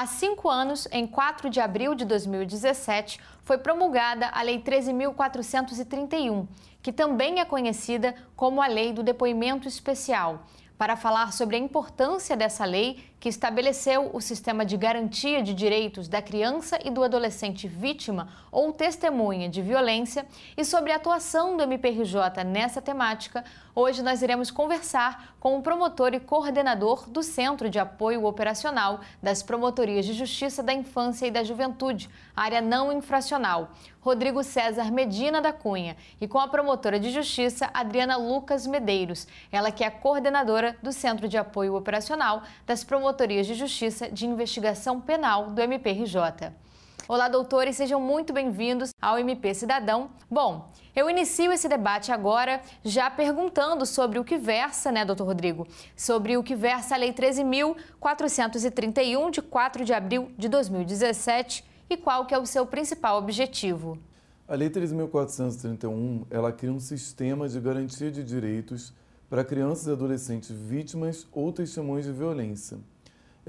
Há cinco anos, em 4 de abril de 2017, foi promulgada a Lei 13.431, que também é conhecida como a Lei do Depoimento Especial, para falar sobre a importância dessa lei que estabeleceu o sistema de garantia de direitos da criança e do adolescente vítima ou testemunha de violência e sobre a atuação do MPRJ nessa temática, hoje nós iremos conversar com o promotor e coordenador do Centro de Apoio Operacional das Promotorias de Justiça da Infância e da Juventude, área não infracional, Rodrigo César Medina da Cunha, e com a promotora de Justiça, Adriana Lucas Medeiros, ela que é coordenadora do Centro de Apoio Operacional das Promotorias Promotorias de Justiça de Investigação Penal do MPRJ. Olá, doutores, sejam muito bem-vindos ao MP Cidadão. Bom, eu inicio esse debate agora já perguntando sobre o que versa, né, doutor Rodrigo? Sobre o que versa a Lei 13.431, de 4 de abril de 2017 e qual que é o seu principal objetivo. A Lei 13.431, ela cria um sistema de garantia de direitos para crianças e adolescentes vítimas ou testemunhas de violência.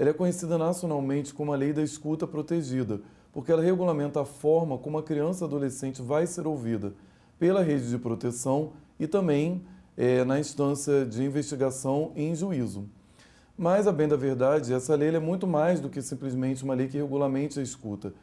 Ela é conhecida nacionalmente como a Lei da Escuta Protegida, porque ela regulamenta a forma como a criança e adolescente vai ser ouvida pela rede de proteção e também é, na instância de investigação e em juízo. Mas, a bem da verdade, essa lei é muito mais do que simplesmente uma lei que regulamente a escuta.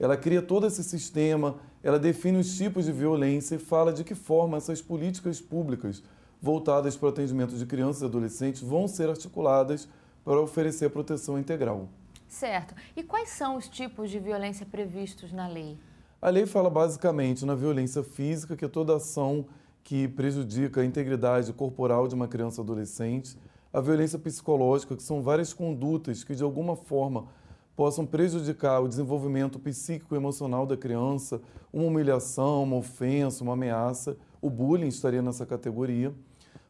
Ela cria todo esse sistema, ela define os tipos de violência e fala de que forma essas políticas públicas voltadas para o atendimento de crianças e adolescentes vão ser articuladas para oferecer proteção integral. Certo. E quais são os tipos de violência previstos na lei? A lei fala basicamente na violência física, que é toda ação que prejudica a integridade corporal de uma criança ou adolescente, a violência psicológica, que são várias condutas que de alguma forma possam prejudicar o desenvolvimento psíquico e emocional da criança, uma humilhação, uma ofensa, uma ameaça, o bullying estaria nessa categoria.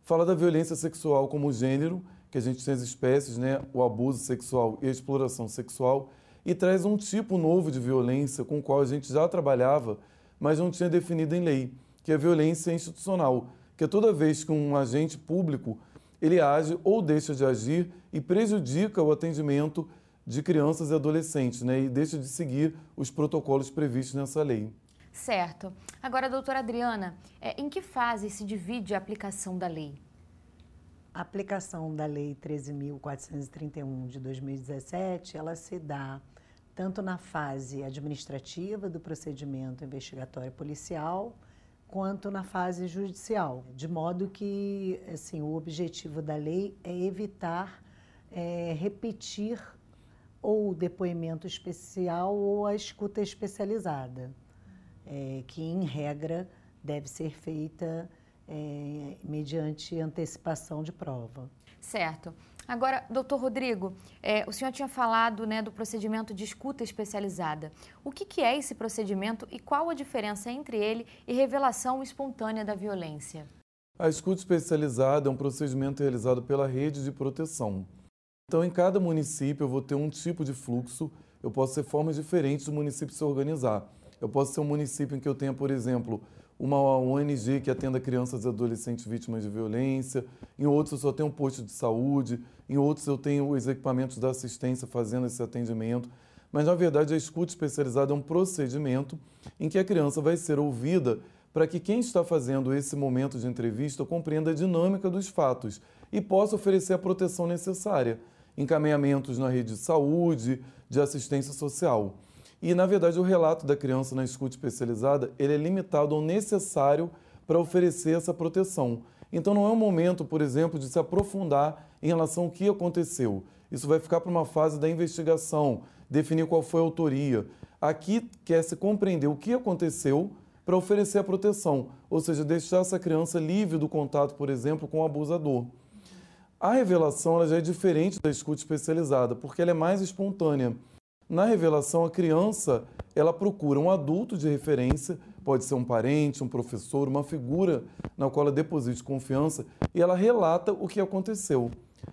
Fala da violência sexual como gênero, que a gente tem as espécies, né, o abuso sexual e a exploração sexual, e traz um tipo novo de violência com o qual a gente já trabalhava, mas não tinha definido em lei, que é a violência institucional, que é toda vez que um agente público ele age ou deixa de agir e prejudica o atendimento de crianças e adolescentes, né, e deixa de seguir os protocolos previstos nessa lei. Certo. Agora, doutora Adriana, é, em que fase se divide a aplicação da lei? A aplicação da Lei 13.431 de 2017, ela se dá tanto na fase administrativa do procedimento investigatório policial, quanto na fase judicial, de modo que assim, o objetivo da lei é evitar é, repetir ou o depoimento especial ou a escuta especializada, é, que em regra deve ser feita é, mediante antecipação de prova. Certo. Agora, doutor Rodrigo, é, o senhor tinha falado né, do procedimento de escuta especializada. O que, que é esse procedimento e qual a diferença entre ele e revelação espontânea da violência? A escuta especializada é um procedimento realizado pela rede de proteção. Então, em cada município, eu vou ter um tipo de fluxo, eu posso ter formas diferentes do município se organizar. Eu posso ser um município em que eu tenha, por exemplo, uma ONG que atenda crianças e adolescentes vítimas de violência, em outros eu só tenho um posto de saúde, em outros eu tenho os equipamentos da assistência fazendo esse atendimento. Mas, na verdade, a escuta especializada é um procedimento em que a criança vai ser ouvida para que quem está fazendo esse momento de entrevista compreenda a dinâmica dos fatos e possa oferecer a proteção necessária, encaminhamentos na rede de saúde, de assistência social. E, na verdade, o relato da criança na escuta especializada ele é limitado ao necessário para oferecer essa proteção. Então, não é um momento, por exemplo, de se aprofundar em relação ao que aconteceu. Isso vai ficar para uma fase da investigação, definir qual foi a autoria. Aqui quer-se compreender o que aconteceu para oferecer a proteção, ou seja, deixar essa criança livre do contato, por exemplo, com o abusador. A revelação ela já é diferente da escuta especializada, porque ela é mais espontânea. Na revelação, a criança ela procura um adulto de referência, pode ser um parente, um professor, uma figura na qual ela deposite confiança e ela relata o que aconteceu.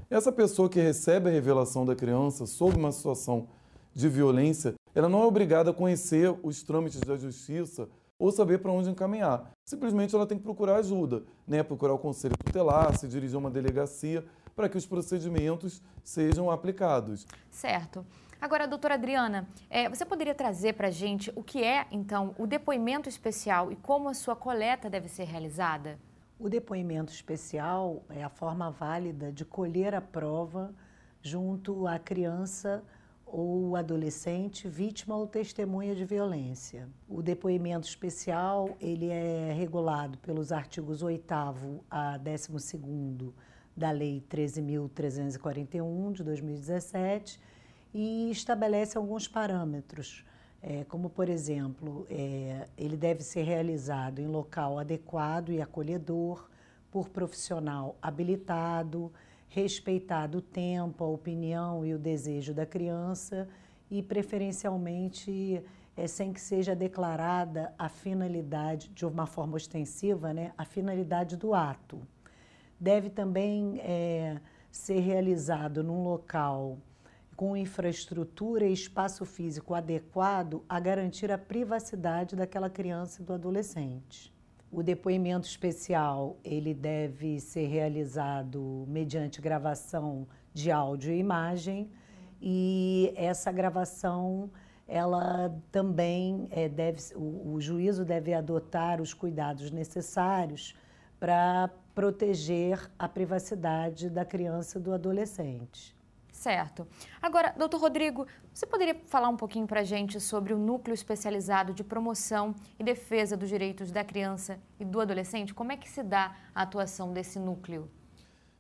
Essa pessoa que recebe a revelação da criança sob uma situação de violência, ela não é obrigada a conhecer os trâmites da justiça ou saber para onde encaminhar. Simplesmente ela tem que procurar ajuda, né? procurar o conselho tutelar, se dirigir a uma delegacia, para que os procedimentos sejam aplicados. Certo. Agora, doutora Adriana, é, você poderia trazer para a gente o que é, então, o depoimento especial e como a sua coleta deve ser realizada? O depoimento especial é a forma válida de colher a prova junto à criança ou adolescente vítima ou testemunha de violência. O depoimento especial, ele é regulado pelos artigos 8 a 12 da Lei 13.341 de 2017 e estabelece alguns parâmetros, é, como, por exemplo, é, ele deve ser realizado em local adequado e acolhedor, por profissional habilitado, respeitado o tempo, a opinião e o desejo da criança e, preferencialmente, é, sem que seja declarada a finalidade, de uma forma ostensiva, né, a finalidade do ato. Deve também é, ser realizado num local com infraestrutura e espaço físico adequado a garantir a privacidade daquela criança e do adolescente. O depoimento especial, ele deve ser realizado mediante gravação de áudio e imagem, e essa gravação, ela também é, deve, o, o juízo deve adotar os cuidados necessários para proteger a privacidade da criança e do adolescente. Certo. Agora, doutor Rodrigo, você poderia falar um pouquinho para a gente sobre o Núcleo Especializado de Promoção e Defesa dos Direitos da Criança e do Adolescente? Como é que se dá a atuação desse núcleo?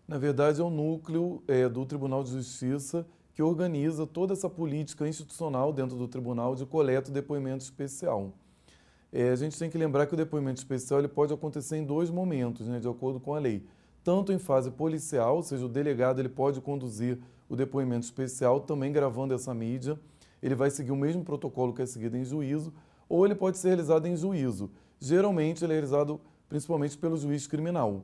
Na verdade, é um núcleo é, do Tribunal de Justiça que organiza toda essa política institucional dentro do tribunal de coleta e depoimento especial. É, a gente tem que lembrar que o depoimento especial ele pode acontecer em dois momentos, né, de acordo com a lei. Tanto em fase policial, ou seja, o delegado ele pode conduzir o depoimento especial, também gravando essa mídia. Ele vai seguir o mesmo protocolo que é seguido em juízo, ou ele pode ser realizado em juízo. Geralmente, ele é realizado principalmente pelo juiz criminal,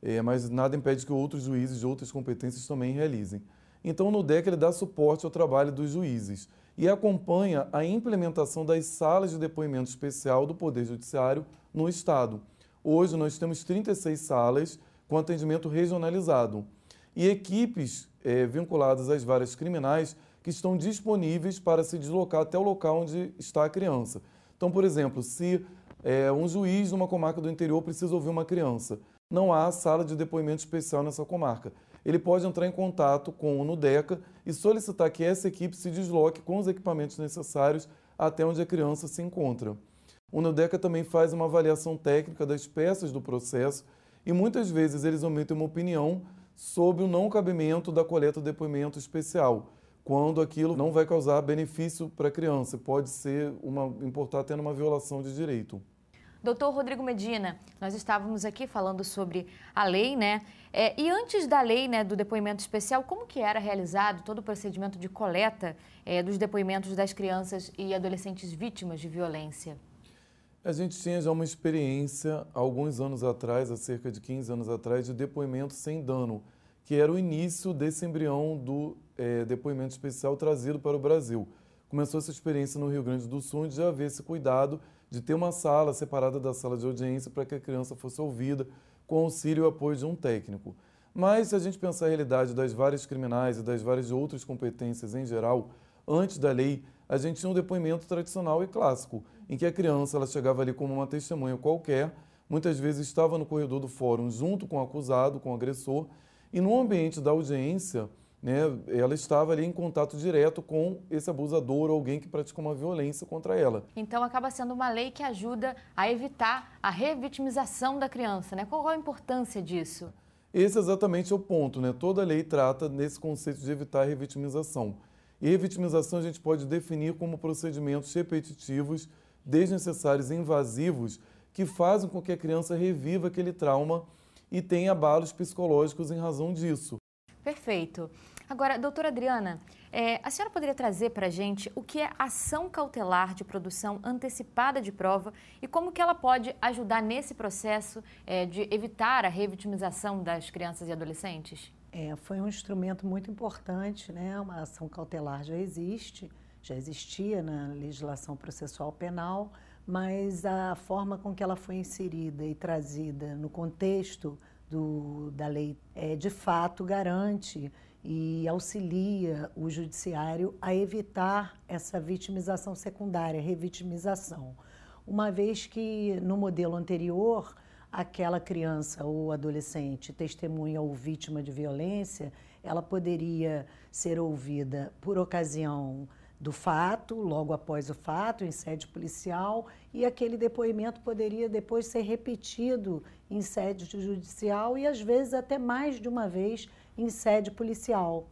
é, mas nada impede que outros juízes de outras competências também realizem. Então, no DEC, ele dá suporte ao trabalho dos juízes e acompanha a implementação das salas de depoimento especial do Poder Judiciário no Estado. Hoje, nós temos 36 salas com atendimento regionalizado e equipes é, vinculadas às várias criminais que estão disponíveis para se deslocar até o local onde está a criança. Então, por exemplo, se é, um juiz numa comarca do interior precisa ouvir uma criança, não há sala de depoimento especial nessa comarca. Ele pode entrar em contato com o NUDECA e solicitar que essa equipe se desloque com os equipamentos necessários até onde a criança se encontra. O NUDECA também faz uma avaliação técnica das peças do processo e muitas vezes eles omitem uma opinião sobre o não cabimento da coleta do depoimento especial, quando aquilo não vai causar benefício para a criança, pode ser uma importar tendo uma violação de direito. Doutor Rodrigo Medina, nós estávamos aqui falando sobre a lei, né? É, e antes da lei, né, do depoimento especial, como que era realizado todo o procedimento de coleta é, dos depoimentos das crianças e adolescentes vítimas de violência? A gente tinha já uma experiência, alguns anos atrás, há cerca de 15 anos atrás, de depoimento sem dano, que era o início desse embrião do é, depoimento especial trazido para o Brasil. Começou essa experiência no Rio Grande do Sul de já haver esse cuidado de ter uma sala separada da sala de audiência para que a criança fosse ouvida com auxílio e apoio de um técnico. Mas se a gente pensar a realidade das várias criminais e das várias outras competências em geral, antes da lei, a gente tinha um depoimento tradicional e clássico, em que a criança ela chegava ali como uma testemunha qualquer, muitas vezes estava no corredor do fórum junto com o acusado, com o agressor, e no ambiente da audiência, né, ela estava ali em contato direto com esse abusador ou alguém que praticou uma violência contra ela. Então acaba sendo uma lei que ajuda a evitar a revitimização da criança, né? Qual a importância disso? Esse é exatamente o ponto, né? Toda lei trata nesse conceito de evitar a revitimização. E revitimização a gente pode definir como procedimentos repetitivos desnecessários e invasivos que fazem com que a criança reviva aquele trauma e tenha abalos psicológicos em razão disso. Perfeito. Agora, doutora Adriana, é, a senhora poderia trazer para a gente o que é ação cautelar de produção antecipada de prova e como que ela pode ajudar nesse processo é, de evitar a revitimização das crianças e adolescentes? É, foi um instrumento muito importante, né? Uma ação cautelar já existe, já existia na legislação processual penal, mas a forma com que ela foi inserida e trazida no contexto do, da lei, é, de fato garante e auxilia o judiciário a evitar essa vitimização secundária, revitimização. Uma vez que no modelo anterior, aquela criança ou adolescente testemunha ou vítima de violência, ela poderia ser ouvida por ocasião do fato, logo após o fato, em sede policial, e aquele depoimento poderia depois ser repetido em sede judicial e às vezes até mais de uma vez em sede policial.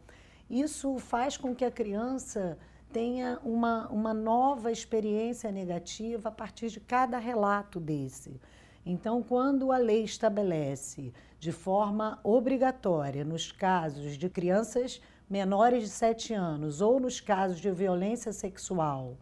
Isso faz com que a criança tenha uma, uma nova experiência negativa a partir de cada relato desse. Então, quando a lei estabelece de forma obrigatória, nos casos de crianças menores de 7 anos ou nos casos de violência sexual,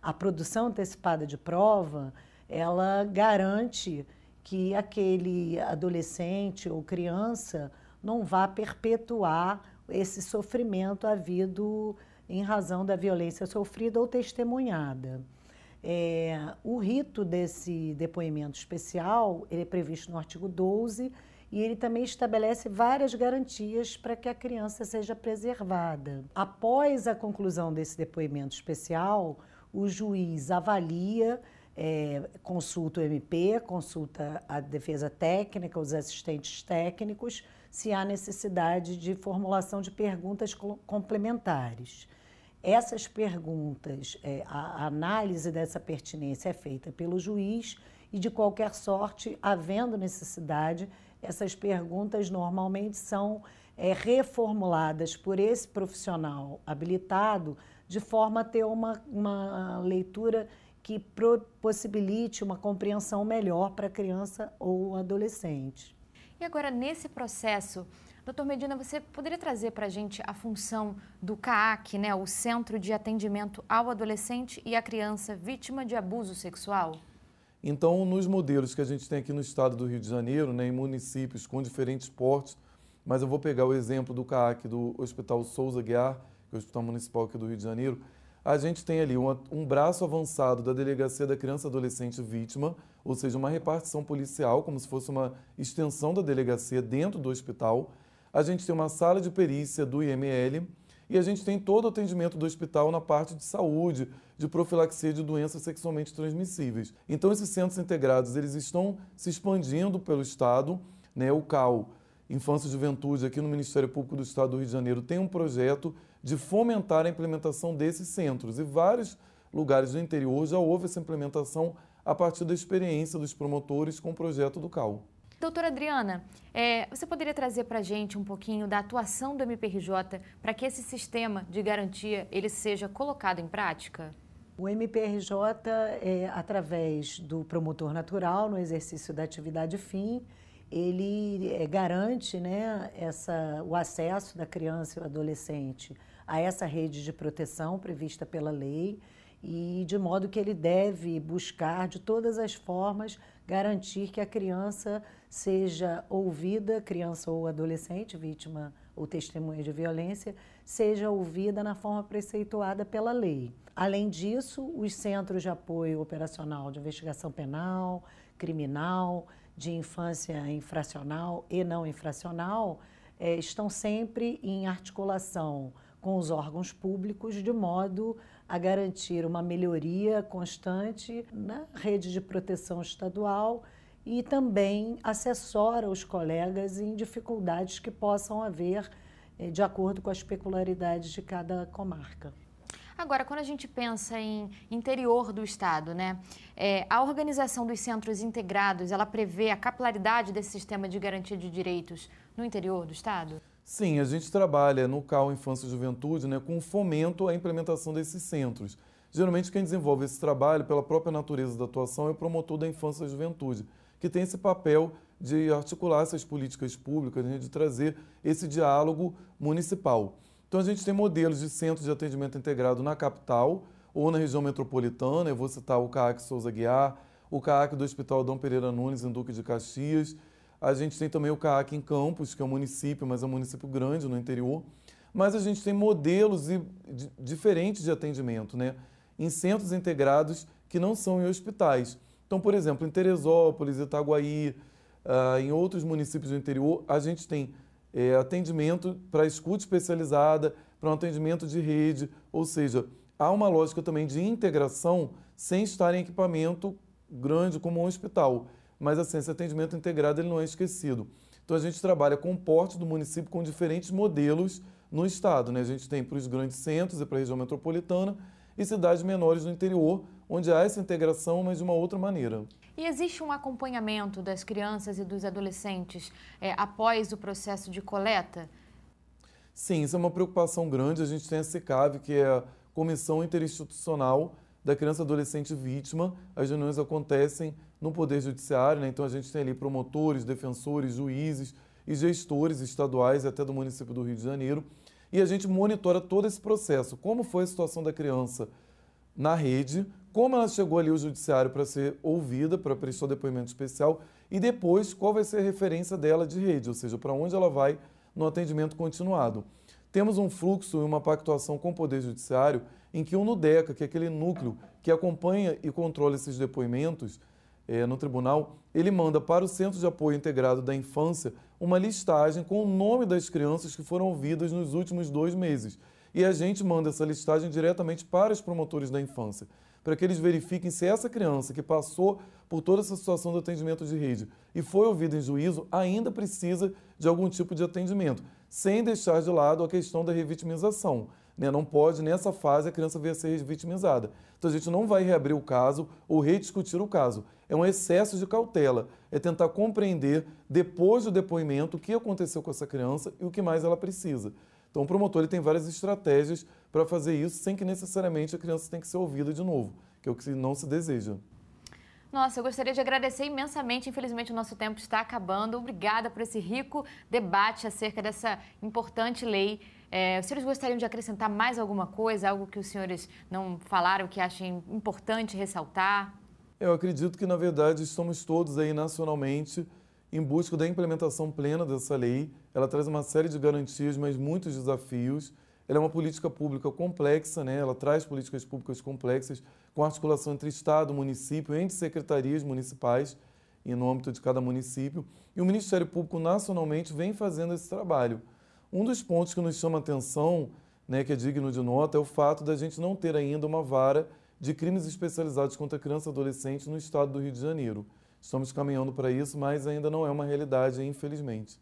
a produção antecipada de prova, ela garante que aquele adolescente ou criança não vá perpetuar esse sofrimento havido em razão da violência sofrida ou testemunhada. É, o rito desse depoimento especial ele é previsto no artigo 12 e ele também estabelece várias garantias para que a criança seja preservada. Após a conclusão desse depoimento especial, o juiz avalia é, consulta o MP, consulta a defesa técnica, os assistentes técnicos, se há necessidade de formulação de perguntas complementares. Essas perguntas, é, a análise dessa pertinência é feita pelo juiz e, de qualquer sorte, havendo necessidade, essas perguntas normalmente são é, reformuladas por esse profissional habilitado de forma a ter uma, uma leitura que possibilite uma compreensão melhor para a criança ou adolescente. E agora, nesse processo, doutor Medina, você poderia trazer para a gente a função do CAAC, né, o Centro de Atendimento ao Adolescente e à Criança Vítima de Abuso Sexual? Então, nos modelos que a gente tem aqui no estado do Rio de Janeiro, né, em municípios com diferentes portes, mas eu vou pegar o exemplo do CAAC do Hospital Souza Guiar, que é o Hospital Municipal aqui do Rio de Janeiro, a gente tem ali uma, um braço avançado da Delegacia da Criança e Adolescente Vítima, ou seja, uma repartição policial, como se fosse uma extensão da delegacia dentro do hospital. A gente tem uma sala de perícia do IML e a gente tem todo o atendimento do hospital na parte de saúde, de profilaxia de doenças sexualmente transmissíveis. Então, esses centros integrados eles estão se expandindo pelo Estado. Né? O CAL, Infância e Juventude, aqui no Ministério Público do Estado do Rio de Janeiro, tem um projeto de fomentar a implementação desses centros. E vários lugares do interior já houve essa implementação a partir da experiência dos promotores com o projeto do CAL. Doutora Adriana, é, você poderia trazer para a gente um pouquinho da atuação do MPRJ para que esse sistema de garantia ele seja colocado em prática? O MPRJ, é, através do promotor natural, no exercício da atividade fim, ele é, garante né, essa, o acesso da criança e do adolescente a essa rede de proteção prevista pela lei e de modo que ele deve buscar de todas as formas garantir que a criança seja ouvida, criança ou adolescente, vítima ou testemunha de violência, seja ouvida na forma preceituada pela lei. Além disso, os centros de apoio operacional de investigação penal, criminal, de infância infracional e não infracional eh, estão sempre em articulação com os órgãos públicos, de modo a garantir uma melhoria constante na rede de proteção estadual e também assessora os colegas em dificuldades que possam haver eh, de acordo com as peculiaridades de cada comarca. Agora, quando a gente pensa em interior do Estado, né, é, a organização dos centros integrados, ela prevê a capilaridade desse sistema de garantia de direitos no interior do Estado? Sim, a gente trabalha no CAL Infância e Juventude né, com fomento à implementação desses centros. Geralmente quem desenvolve esse trabalho, pela própria natureza da atuação, é o promotor da infância e juventude, que tem esse papel de articular essas políticas públicas, né, de trazer esse diálogo municipal. Então a gente tem modelos de centros de atendimento integrado na capital ou na região metropolitana, eu vou citar o CAAC Souza Guiar, o CAAC do Hospital Dom Pereira Nunes, em Duque de Caxias, a gente tem também o CAAC em Campos, que é um município, mas é um município grande no interior. Mas a gente tem modelos diferentes de atendimento, né? Em centros integrados que não são em hospitais. Então, por exemplo, em Teresópolis, Itaguaí, Uh, em outros municípios do interior, a gente tem é, atendimento para escuta especializada, para um atendimento de rede, ou seja, há uma lógica também de integração sem estar em equipamento grande como um hospital. Mas assim, esse atendimento integrado ele não é esquecido. Então a gente trabalha com o porte do município com diferentes modelos no estado. Né? A gente tem para os grandes centros e para a região metropolitana e cidades menores do interior, onde há essa integração, mas de uma outra maneira. E existe um acompanhamento das crianças e dos adolescentes é, após o processo de coleta? Sim, isso é uma preocupação grande. A gente tem a SECAV, que é a Comissão Interinstitucional da Criança e Adolescente Vítima. As reuniões acontecem no Poder Judiciário, né? então a gente tem ali promotores, defensores, juízes e gestores estaduais até do município do Rio de Janeiro. E a gente monitora todo esse processo. Como foi a situação da criança na rede, como ela chegou ali ao judiciário para ser ouvida, para prestar depoimento especial, e depois qual vai ser a referência dela de rede, ou seja, para onde ela vai no atendimento continuado. Temos um fluxo e uma pactuação com o Poder Judiciário em que o NUDECA, que é aquele núcleo que acompanha e controla esses depoimentos é, no tribunal, ele manda para o Centro de Apoio Integrado da Infância uma listagem com o nome das crianças que foram ouvidas nos últimos dois meses. E a gente manda essa listagem diretamente para os promotores da infância para que eles verifiquem se essa criança que passou por toda essa situação do atendimento de rede e foi ouvida em juízo ainda precisa de algum tipo de atendimento, sem deixar de lado a questão da revitimização. Né? Não pode, nessa fase, a criança vir a ser revitimizada. Então a gente não vai reabrir o caso ou rediscutir o caso. É um excesso de cautela. É tentar compreender, depois do depoimento, o que aconteceu com essa criança e o que mais ela precisa. Então, o promotor tem várias estratégias para fazer isso sem que necessariamente a criança tenha que ser ouvida de novo, que é o que não se deseja. Nossa, eu gostaria de agradecer imensamente. Infelizmente, o nosso tempo está acabando. Obrigada por esse rico debate acerca dessa importante lei. É, os senhores gostariam de acrescentar mais alguma coisa, algo que os senhores não falaram, que achem importante ressaltar? Eu acredito que, na verdade, estamos todos aí nacionalmente em busca da implementação plena dessa lei. Ela traz uma série de garantias, mas muitos desafios. Ela é uma política pública complexa, né? ela traz políticas públicas complexas, com articulação entre Estado, município, entre secretarias municipais e no âmbito de cada município. E o Ministério Público nacionalmente vem fazendo esse trabalho. Um dos pontos que nos chama atenção, né, que é digno de nota, é o fato da gente não ter ainda uma vara de crimes especializados contra criança e adolescente no estado do Rio de Janeiro. Estamos caminhando para isso, mas ainda não é uma realidade, infelizmente.